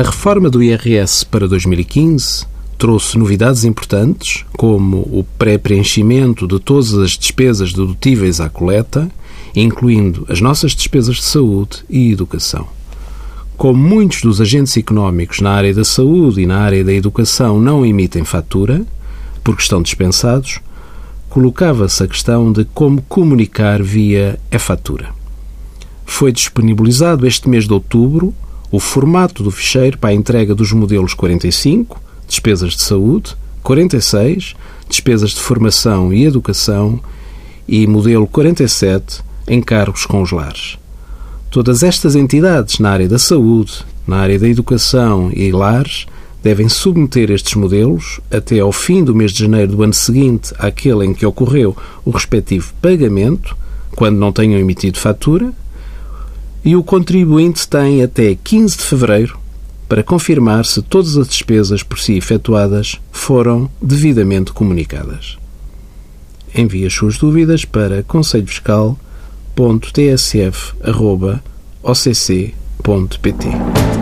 A reforma do IRS para 2015 trouxe novidades importantes, como o pré-preenchimento de todas as despesas dedutíveis à coleta, incluindo as nossas despesas de saúde e educação. Como muitos dos agentes económicos na área da saúde e na área da educação não emitem fatura, porque estão dispensados, colocava-se a questão de como comunicar via e-fatura. Foi disponibilizado este mês de outubro o formato do ficheiro para a entrega dos modelos 45, despesas de saúde, 46, despesas de formação e educação e modelo 47, encargos congelares. Todas estas entidades na área da saúde, na área da educação e lares devem submeter estes modelos até ao fim do mês de janeiro do ano seguinte àquele em que ocorreu o respectivo pagamento, quando não tenham emitido fatura, e o contribuinte tem até 15 de fevereiro para confirmar se todas as despesas por si efetuadas foram devidamente comunicadas. Envie as suas dúvidas para conselhofiscal.tsf.occ.pt.